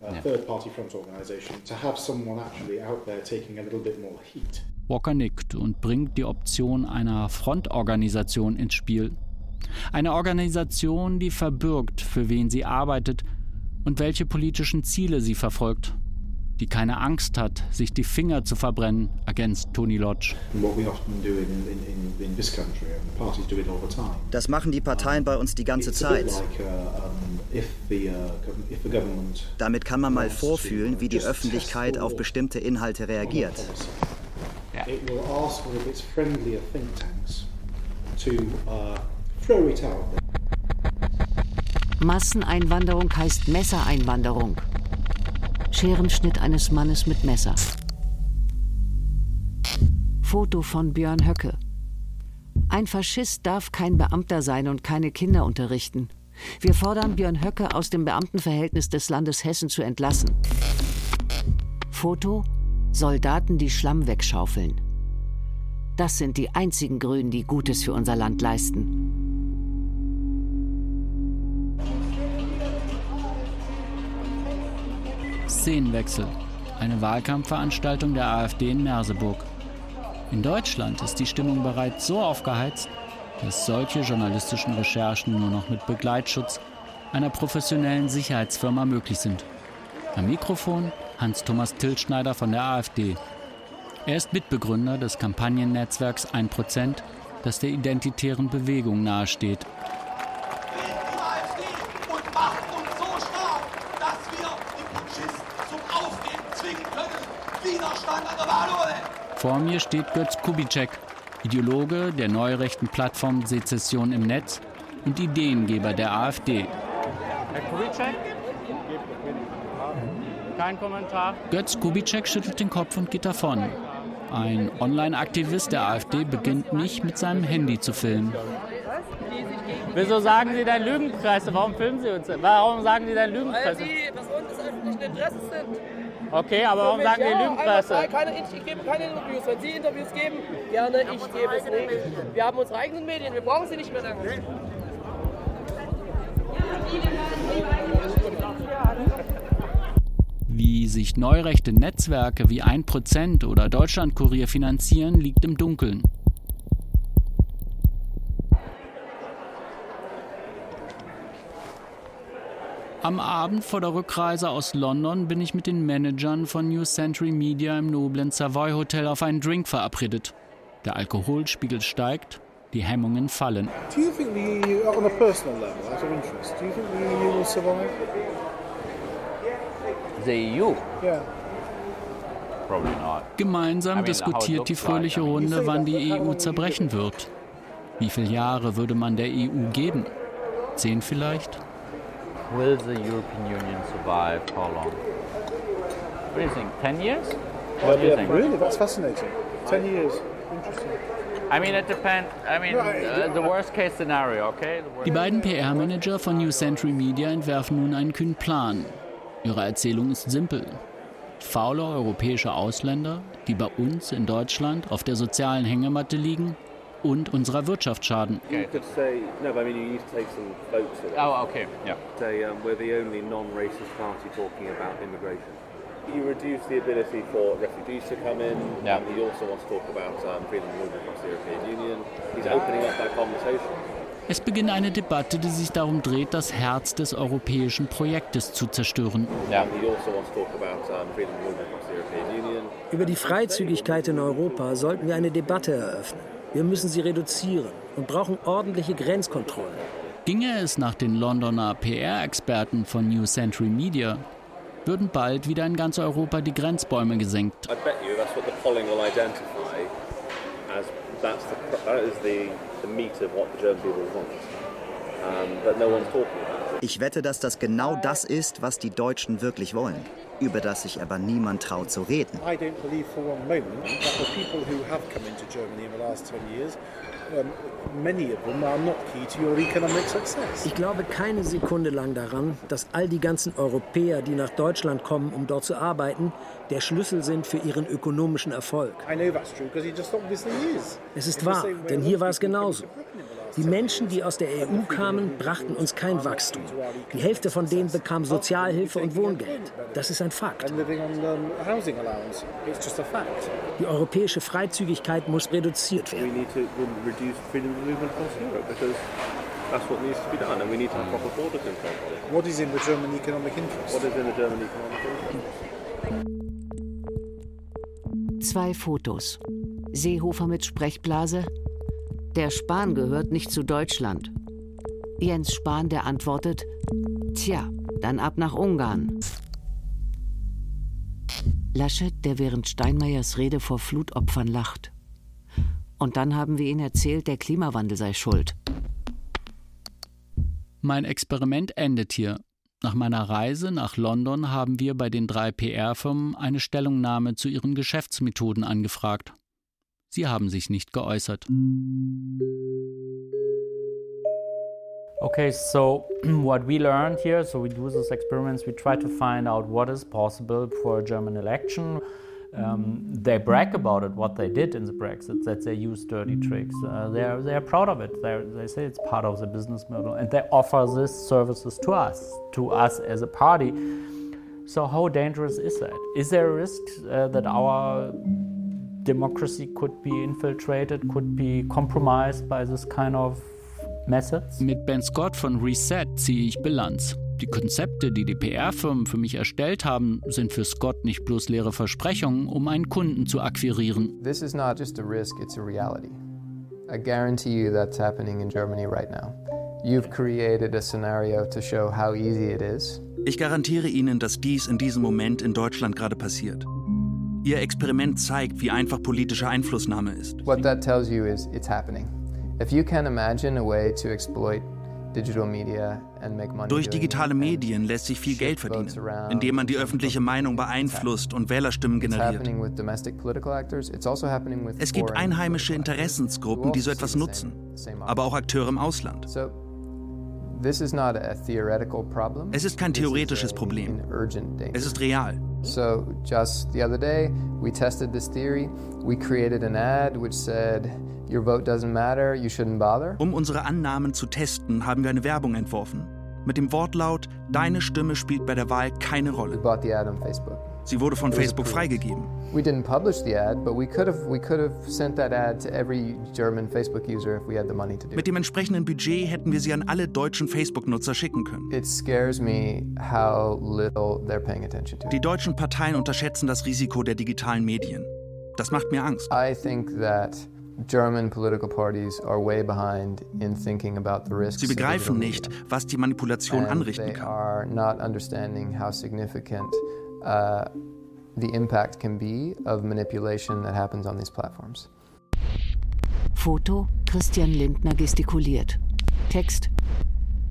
a third party front organisation, to have someone actually out there taking a little bit more heat.
Walker nickt und bringt die Option einer Frontorganisation ins Spiel. Eine Organisation, die verbürgt, für wen sie arbeitet und welche politischen Ziele sie verfolgt. Die keine Angst hat, sich die Finger zu verbrennen, ergänzt Tony Lodge.
Das machen die Parteien bei uns die ganze Zeit.
uh, uh,
Damit kann man mal vorfühlen, wie die Öffentlichkeit auf bestimmte Inhalte reagiert.
it will ask one of its friendlier think tanks to uh,
Masseneinwanderung heißt Messereinwanderung. Scherenschnitt eines Mannes mit Messer. Foto von Björn Höcke. Ein Faschist darf kein Beamter sein und keine Kinder unterrichten. Wir fordern Björn Höcke aus dem Beamtenverhältnis des Landes Hessen zu entlassen. Foto Soldaten, die Schlamm wegschaufeln. Das sind die einzigen Grünen, die Gutes für unser Land leisten.
Szenenwechsel. Eine Wahlkampfveranstaltung der AfD in Merseburg. In Deutschland ist die Stimmung bereits so aufgeheizt, dass solche journalistischen Recherchen nur noch mit Begleitschutz einer professionellen Sicherheitsfirma möglich sind. Am Mikrofon Hans-Thomas Tilschneider von der AfD. Er ist Mitbegründer des Kampagnennetzwerks 1%, das der identitären Bewegung nahesteht. Vor mir steht Götz Kubitschek, Ideologe der neurechten Plattform Sezession im Netz und Ideengeber der AfD.
Herr Kubitschek? Kein Kommentar.
Götz Kubitschek schüttelt den Kopf und geht davon. Ein Online-Aktivist der AfD beginnt mich mit seinem Handy zu filmen.
Wieso sagen Sie denn Lügenpresse? Warum filmen Sie uns? Warum sagen Sie denn Lügenpresse?
Weil Sie Personen des öffentlichen Interesses sind.
Okay, aber warum sagen Sie Lügenpresse?
Einmal, keine, ich gebe keine Interviews. Wenn Sie Interviews geben, gerne, ich gebe es nicht. Wir haben unsere eigenen Medien, wir brauchen sie nicht mehr lange.
Wie sich neurechte Netzwerke wie 1% oder Deutschlandkurier finanzieren, liegt im Dunkeln. Am Abend vor der Rückreise aus London bin ich mit den Managern von New Century Media im noblen Savoy Hotel auf einen Drink verabredet. Der Alkoholspiegel steigt, die Hemmungen fallen.
Do you think the EU, on a personal level, out of interest, do you think the EU will survive?
The EU?
Yeah.
Probably not.
Gemeinsam diskutiert die fröhliche Runde, wann die EU zerbrechen wird. Wie viele Jahre würde man der EU geben? Zehn vielleicht?
Will the European Union survive? How long? What do you think? Ten years? What do you think?
Really, that's fascinating. Ten years. Interesting.
I mean, it depends. I mean, uh, the worst case scenario, okay?
Die beiden PR-Manager von New Century Media entwerfen nun einen kühnen Plan. Ihre Erzählung ist simpel. Faule europäische Ausländer, die bei uns in Deutschland auf der sozialen Hängematte liegen und unserer Wirtschaft schaden.
You.
Oh, okay, yeah.
Say um, we're the only non-racist party talking about immigration. Reduce the ability for refugees to come in.
Yeah.
Um, he also wants to talk about um, freedom of movement across the European Union. He's opening up that conversation.
Es beginnt eine Debatte, die sich darum dreht, das Herz des europäischen Projektes zu zerstören.
Yeah. Also wants to talk about freedom of movement across the European Union.
Über die Freizügigkeit in Europa sollten wir eine Debatte eröffnen. Wir müssen sie reduzieren und brauchen ordentliche Grenzkontrollen.
Ginge es nach den Londoner PR-Experten von New Century Media, würden bald wieder in ganz Europa die Grenzbäume gesenkt.
I bet you that's what the that is the, the meat of what the German people want. Um, but no one's talking about it.
Ich wette, dass das genau das ist, was die Deutschen wirklich wollen, über das sich aber niemand traut zu reden.
I don't believe for one moment that the people who have come into Germany in the last 10 years, many of them are not key to your economic success.
Ich glaube keine Sekunde lang daran, dass all die ganzen Europäer, die nach Deutschland kommen, um dort zu arbeiten, der Schlüssel sind für ihren ökonomischen Erfolg.
I know that's true because he just obviously is.
Es ist wahr, denn hier war es genauso. Die Menschen, die aus der EU kamen, brachten uns kein Wachstum. Die Hälfte von denen bekam Sozialhilfe und Wohngeld. Das ist ein Fakt.
And living on housing allowance. It's just a fact.
Die europäische Freizügigkeit muss reduziert
We
werden.
need to reduce freedom of movement across Europe because that's what needs to be done, and we need to have proper border control.
What is in the German economic interest?
What is in the German economic interest?
Zwei Fotos. Seehofer mit Sprechblase. Der Spahn gehört nicht zu Deutschland. Jens Spahn, der antwortet, tja, dann ab nach Ungarn. Laschet, der während Steinmeiers Rede vor Flutopfern lacht. Und dann haben wir ihn erzählt, der Klimawandel sei schuld.
Mein Experiment endet hier. Nach meiner Reise nach London haben wir bei den drei PR-Firmen eine Stellungnahme zu ihren Geschäftsmethoden angefragt. Sie haben sich nicht geäußert.
Okay, so what we learned here, so we do these experiments, we try to find out what is possible for a German election. Um, they brag about it, what they did in the Brexit, that they use dirty tricks. Uh, they're, they're proud of it. They're, they say it's part of the business model. And they offer these services to us, to us as a party. So, how dangerous is that? Is there a risk uh, that our
democracy could be infiltrated, could be compromised by this kind of methods. Mit Ben Scott von Reset ziehe ich Bilanz. Die Konzepte, die die PR-Firmen für mich erstellt haben, sind für Scott nicht bloß leere Versprechungen, um einen Kunden zu akquirieren.
This is not just a risk, it's a reality. I guarantee you that's happening in Germany right now. You've created a scenario to show how easy it is.
Ich garantiere Ihnen, dass dies in diesem Moment in Deutschland gerade passiert. Ihr Experiment zeigt, wie einfach politische Einflussnahme ist.
What that tells you is it's happening. If you can imagine a way to exploit
durch digitale Medien lässt sich viel Geld verdienen, indem man die öffentliche Meinung beeinflusst und Wählerstimmen generiert.
Also
es gibt einheimische Interessensgruppen, die so etwas nutzen, aber auch Akteure im Ausland. Es ist kein theoretisches Problem. Es ist real.
So just the other day, we tested this theory. We created an ad which said Your vote doesn't matter, you shouldn't bother.
Um unsere Annahmen zu testen, haben wir eine Werbung entworfen. Mit dem Wortlaut Deine Stimme spielt bei der Wahl keine Rolle.
We bought the ad on Facebook.
Sie wurde von Facebook freigegeben.
We didn't publish the ad, but we could have we could have sent that ad to every German Facebook user if we had the money to do.
Mit dem entsprechenden Budget hätten wir sie an alle deutschen Facebook-Nutzer schicken können.
It scares me how little they're paying attention to.
Die deutschen Parteien unterschätzen das Risiko der digitalen Medien. Das macht mir Angst.
I think that German political parties are way behind in thinking about the risks.
Sie begreifen nicht, was die Manipulation anrichten
they uh, the impact can be of manipulation that happens on these platforms.
Foto: Christian Lindner gestikuliert. Text: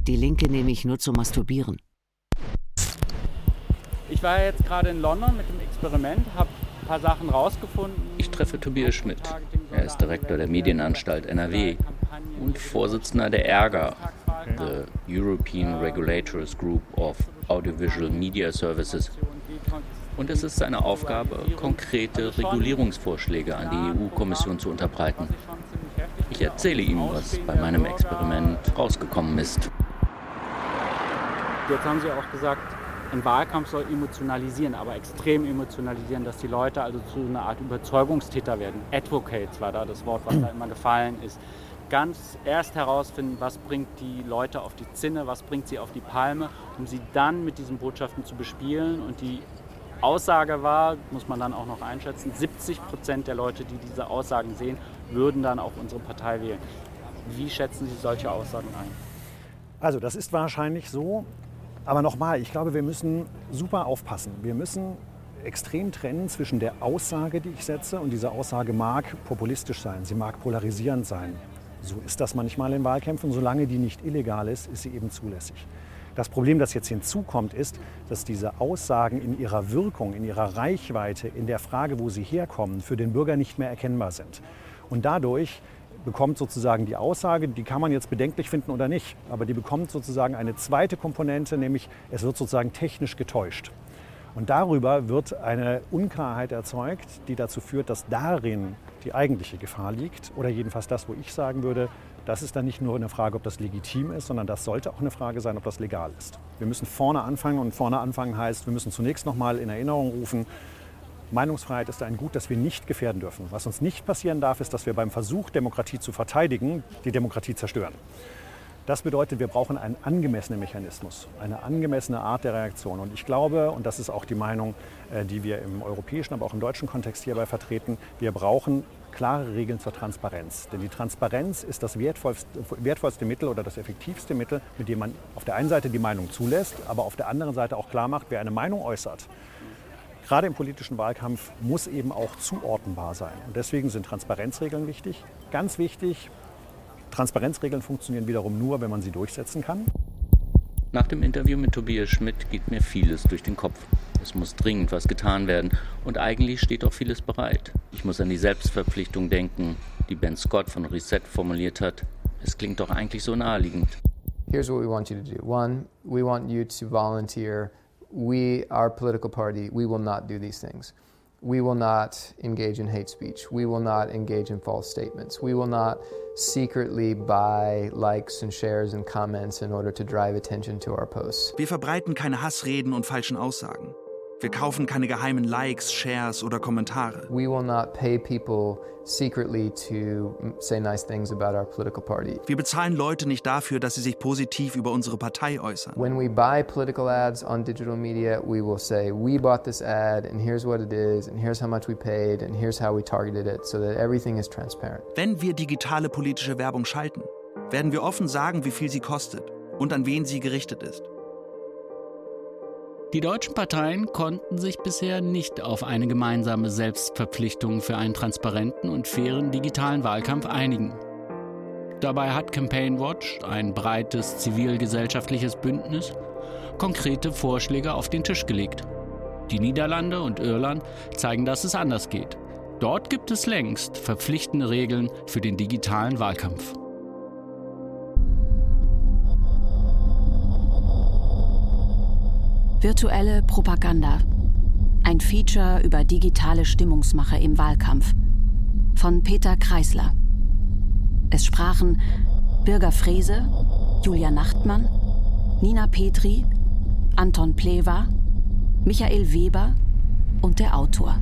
Die Linke nehme ich nur zum Masturbieren.
Ich war jetzt gerade in London mit dem Experiment, habe ein paar Sachen rausgefunden.
Ich treffe Tobias Schmidt. Er ist Direktor der Medienanstalt NRW und Vorsitzender der ERGA, the European Regulators Group of Audiovisual Media Services. Und es ist seine Aufgabe, konkrete Regulierungsvorschläge an die EU-Kommission zu unterbreiten. Ich erzähle ihm, was bei meinem Experiment rausgekommen ist.
Jetzt haben Sie auch gesagt, ein Wahlkampf soll emotionalisieren, aber extrem emotionalisieren, dass die Leute also zu einer Art Überzeugungstäter werden. Advocates war da das Wort, was da immer gefallen ist. Ganz erst herausfinden, was bringt die Leute auf die Zinne, was bringt sie auf die Palme, um sie dann mit diesen Botschaften zu bespielen. Und die Aussage war, muss man dann auch noch einschätzen, 70 Prozent der Leute, die diese Aussagen sehen, würden dann auch unsere Partei wählen. Wie schätzen Sie solche Aussagen ein?
Also das ist wahrscheinlich so, aber nochmal, ich glaube, wir müssen super aufpassen. Wir müssen extrem trennen zwischen der Aussage, die ich setze, und diese Aussage mag populistisch sein, sie mag polarisierend sein. So ist das manchmal in Wahlkämpfen. Solange die nicht illegal ist, ist sie eben zulässig. Das Problem, das jetzt hinzukommt, ist, dass diese Aussagen in ihrer Wirkung, in ihrer Reichweite, in der Frage, wo sie herkommen, für den Bürger nicht mehr erkennbar sind. Und dadurch bekommt sozusagen die Aussage, die kann man jetzt bedenklich finden oder nicht, aber die bekommt sozusagen eine zweite Komponente, nämlich es wird sozusagen technisch getäuscht. Und darüber wird eine Unklarheit erzeugt, die dazu führt, dass darin die eigentliche Gefahr liegt. Oder jedenfalls das, wo ich sagen würde, das ist dann nicht nur eine Frage, ob das legitim ist, sondern das sollte auch eine Frage sein, ob das legal ist. Wir müssen vorne anfangen und vorne anfangen heißt, wir müssen zunächst noch mal in Erinnerung rufen, Meinungsfreiheit ist ein Gut, das wir nicht gefährden dürfen. Was uns nicht passieren darf, ist, dass wir beim Versuch, Demokratie zu verteidigen, die Demokratie zerstören. Das bedeutet, wir brauchen einen angemessenen Mechanismus, eine angemessene Art der Reaktion. Und ich glaube, und das ist auch die Meinung, äh, die wir im europäischen, aber auch im deutschen Kontext hierbei vertreten, wir brauchen klare Regeln zur Transparenz. Denn die Transparenz ist das wertvollste, wertvollste Mittel oder das effektivste Mittel, mit dem man auf der einen Seite die Meinung zulässt, aber auf der anderen Seite auch klar macht, wer eine Meinung äußert, gerade im politischen Wahlkampf muss eben auch zuordnenbar sein. Und deswegen sind Transparenzregeln wichtig. Ganz wichtig, Transparenzregeln funktionieren wiederum nur, wenn man sie durchsetzen kann.
Nach dem Interview mit Tobias Schmidt geht mir vieles durch den Kopf. Es muss dringend was getan werden und eigentlich steht auch vieles bereit. Ich muss an die Selbstverpflichtung denken, die Ben Scott von Reset formuliert hat. Es klingt doch eigentlich so naheliegend.
Here's what we want you to do. One, we want you to volunteer we, our political party, we will not do these things. We will not engage in hate speech. We will not engage in false statements. We will not secretly buy likes and shares and comments in order to drive attention to our posts.
Wir verbreiten keine Hassreden und falschen Aussagen. Wir kaufen keine geheimen Likes, Shares oder Kommentare.
We will not pay people secretly to say nice things about our political party.
Wir bezahlen Leute nicht dafür, dass sie sich positiv über unsere Partei äußern.
When we buy political ads on digital media, we will say, we bought this ad and here's what it is and here's how much we paid and here's how we targeted it so that everything is transparent.
Wenn wir digitale politische Werbung schalten, werden wir offen sagen, wie viel sie kostet und an wen sie gerichtet ist.
Die deutschen Parteien konnten sich bisher nicht auf eine gemeinsame Selbstverpflichtung für einen transparenten und fairen digitalen Wahlkampf einigen. Dabei hat Campaign Watch, ein breites zivilgesellschaftliches Bündnis, konkrete Vorschläge auf den Tisch gelegt. Die Niederlande und Irland zeigen, dass es anders geht. Dort gibt es längst verpflichtende Regeln für den digitalen Wahlkampf.
Virtuelle Propaganda. Ein Feature über digitale Stimmungsmache im Wahlkampf. Von Peter Kreisler. Es sprachen Birger Frese, Julia Nachtmann, Nina Petri, Anton Plewa, Michael Weber und der Autor.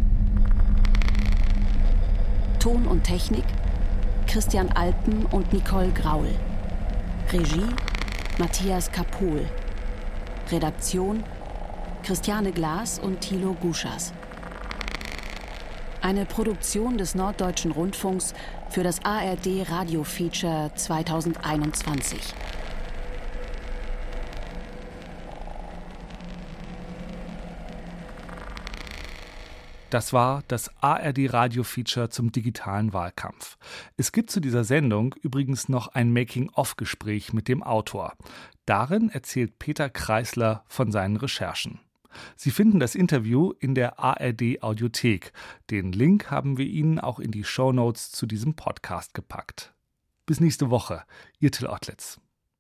Ton und Technik Christian Alpen und Nicole Graul. Regie Matthias Kapohl. Redaktion Christiane Glas und Thilo Guschas. Eine Produktion des Norddeutschen Rundfunks für das ARD Radio Feature 2021.
Das war das ARD Radio Feature zum digitalen Wahlkampf. Es gibt zu dieser Sendung übrigens noch ein Making-of-Gespräch mit dem Autor. Darin erzählt Peter Kreisler von seinen Recherchen. Sie finden das Interview in der ARD Audiothek. Den Link haben wir Ihnen auch in die Show Notes zu diesem Podcast gepackt. Bis nächste Woche, Ihr Till Ottlitz.